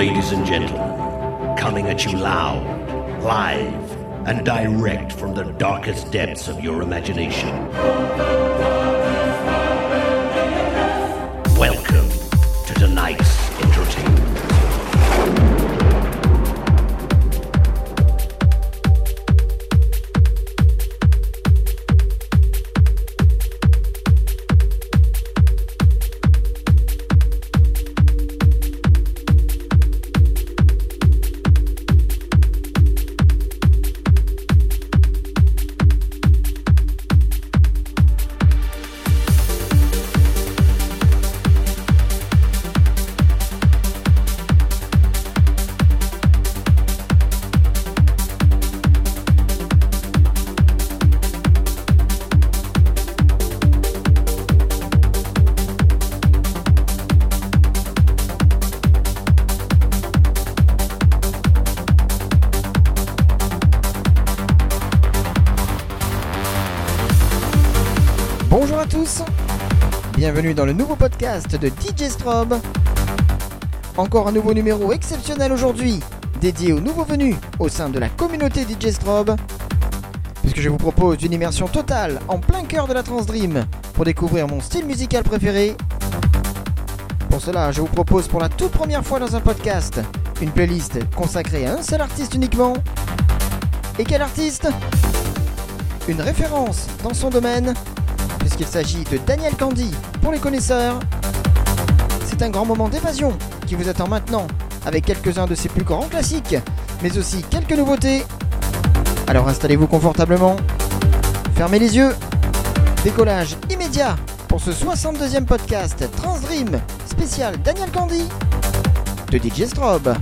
Ladies and gentlemen, coming at you loud, live, and direct from the darkest depths of your imagination. Bienvenue dans le nouveau podcast de DJ Strobe. Encore un nouveau numéro exceptionnel aujourd'hui, dédié aux nouveaux venus au sein de la communauté DJ Strobe. Puisque je vous propose une immersion totale en plein cœur de la Trans Dream pour découvrir mon style musical préféré. Pour cela, je vous propose pour la toute première fois dans un podcast une playlist consacrée à un seul artiste uniquement. Et quel artiste? Une référence dans son domaine puisqu'il s'agit de Daniel Candy pour les connaisseurs. C'est un grand moment d'évasion qui vous attend maintenant avec quelques-uns de ses plus grands classiques, mais aussi quelques nouveautés. Alors installez-vous confortablement, fermez les yeux, décollage immédiat pour ce 62e podcast Transdream spécial Daniel Candy de DJ Strobe.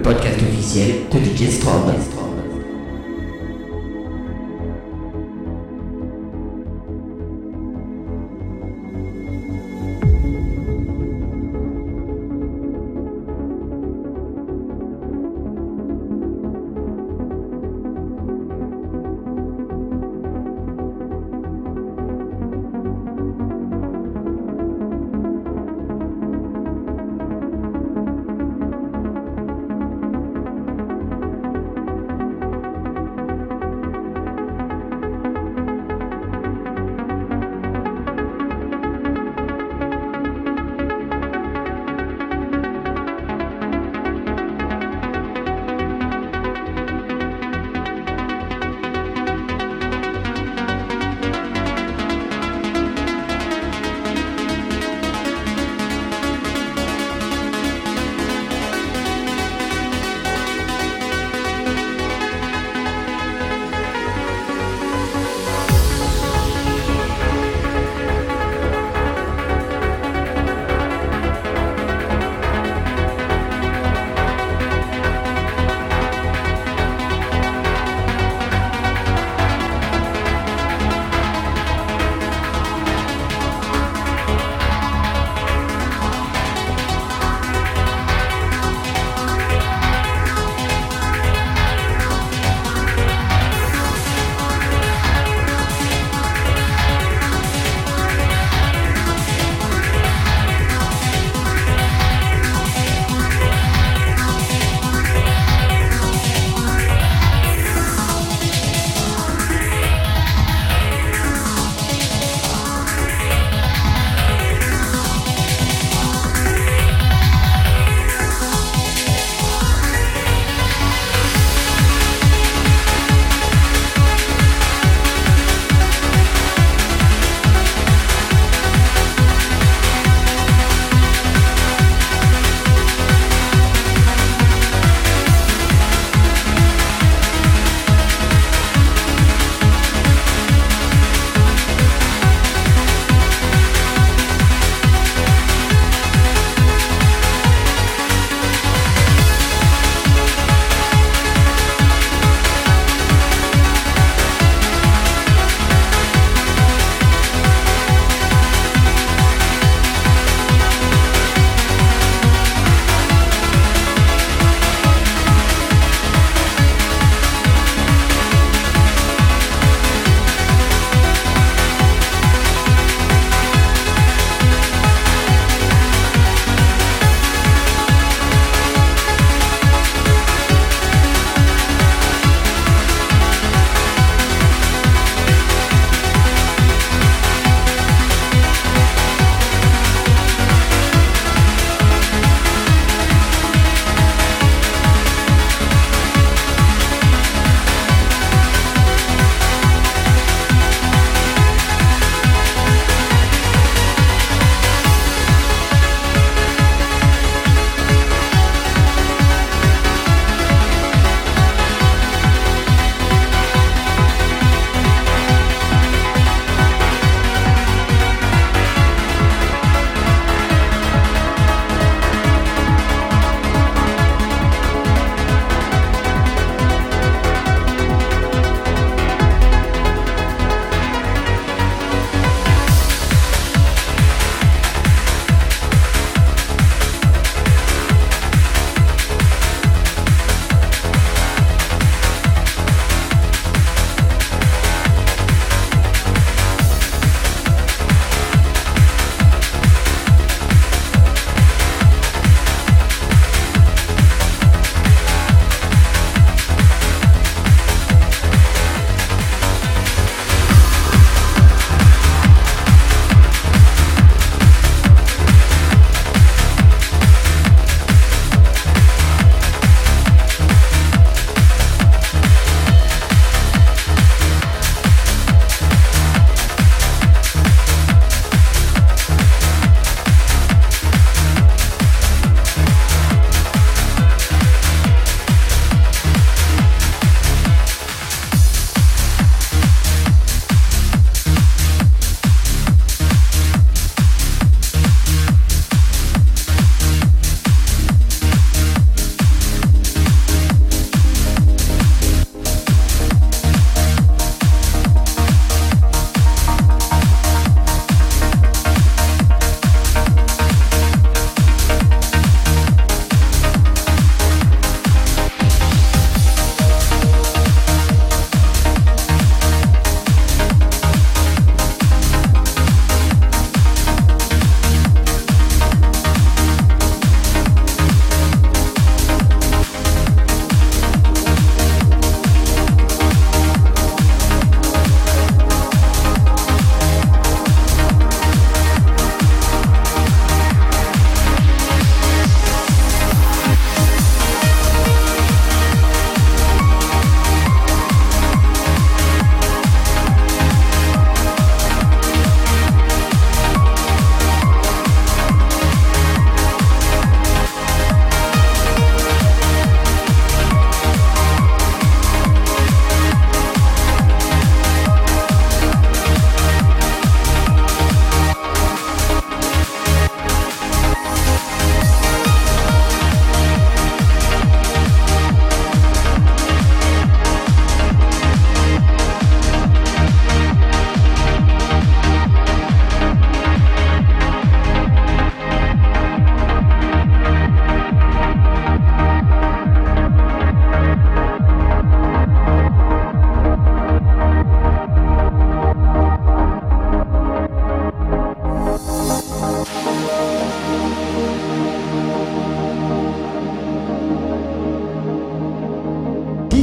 Le podcast officiel de DJ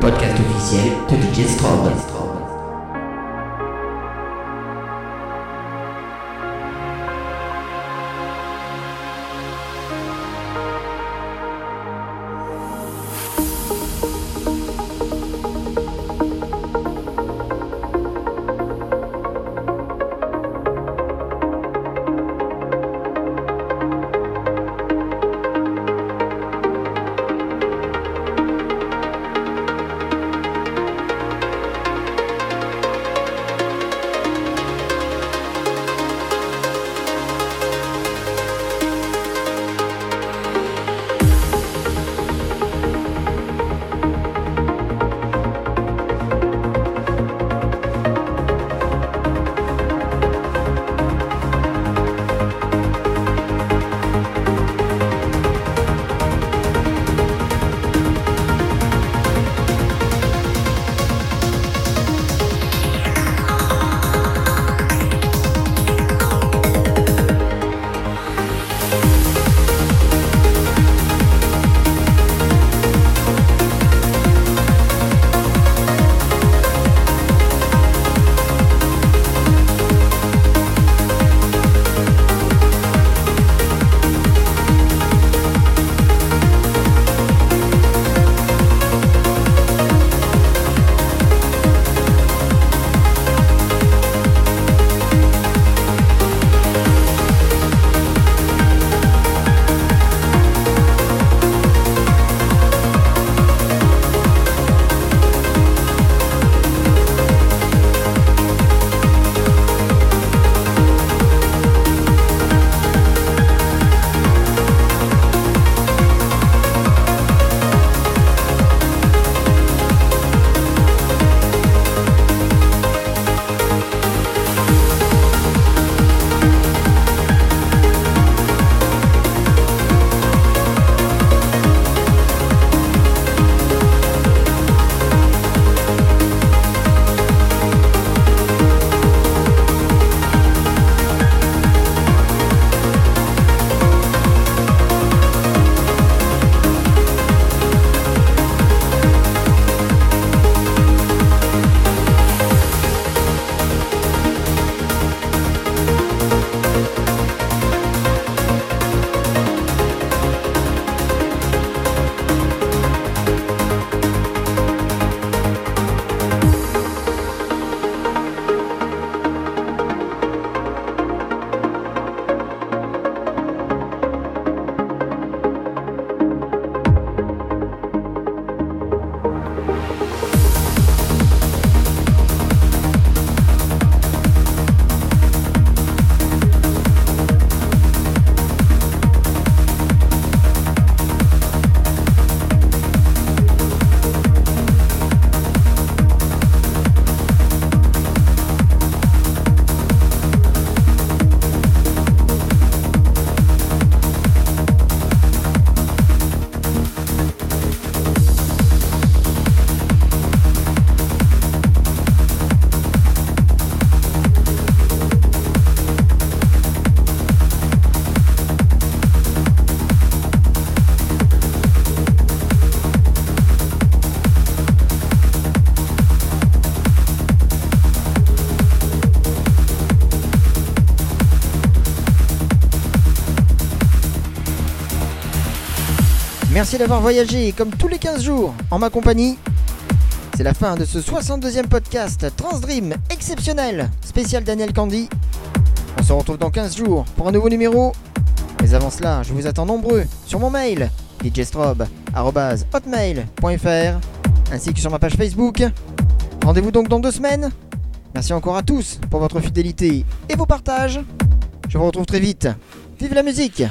Podcast officiel de Digistrobe. Merci d'avoir voyagé comme tous les 15 jours en ma compagnie. C'est la fin de ce 62e podcast Transdream exceptionnel, spécial Daniel Candy. On se retrouve dans 15 jours pour un nouveau numéro. Mais avant cela, je vous attends nombreux sur mon mail djstrobe.hotmail.fr ainsi que sur ma page Facebook. Rendez-vous donc dans deux semaines. Merci encore à tous pour votre fidélité et vos partages. Je vous retrouve très vite. Vive la musique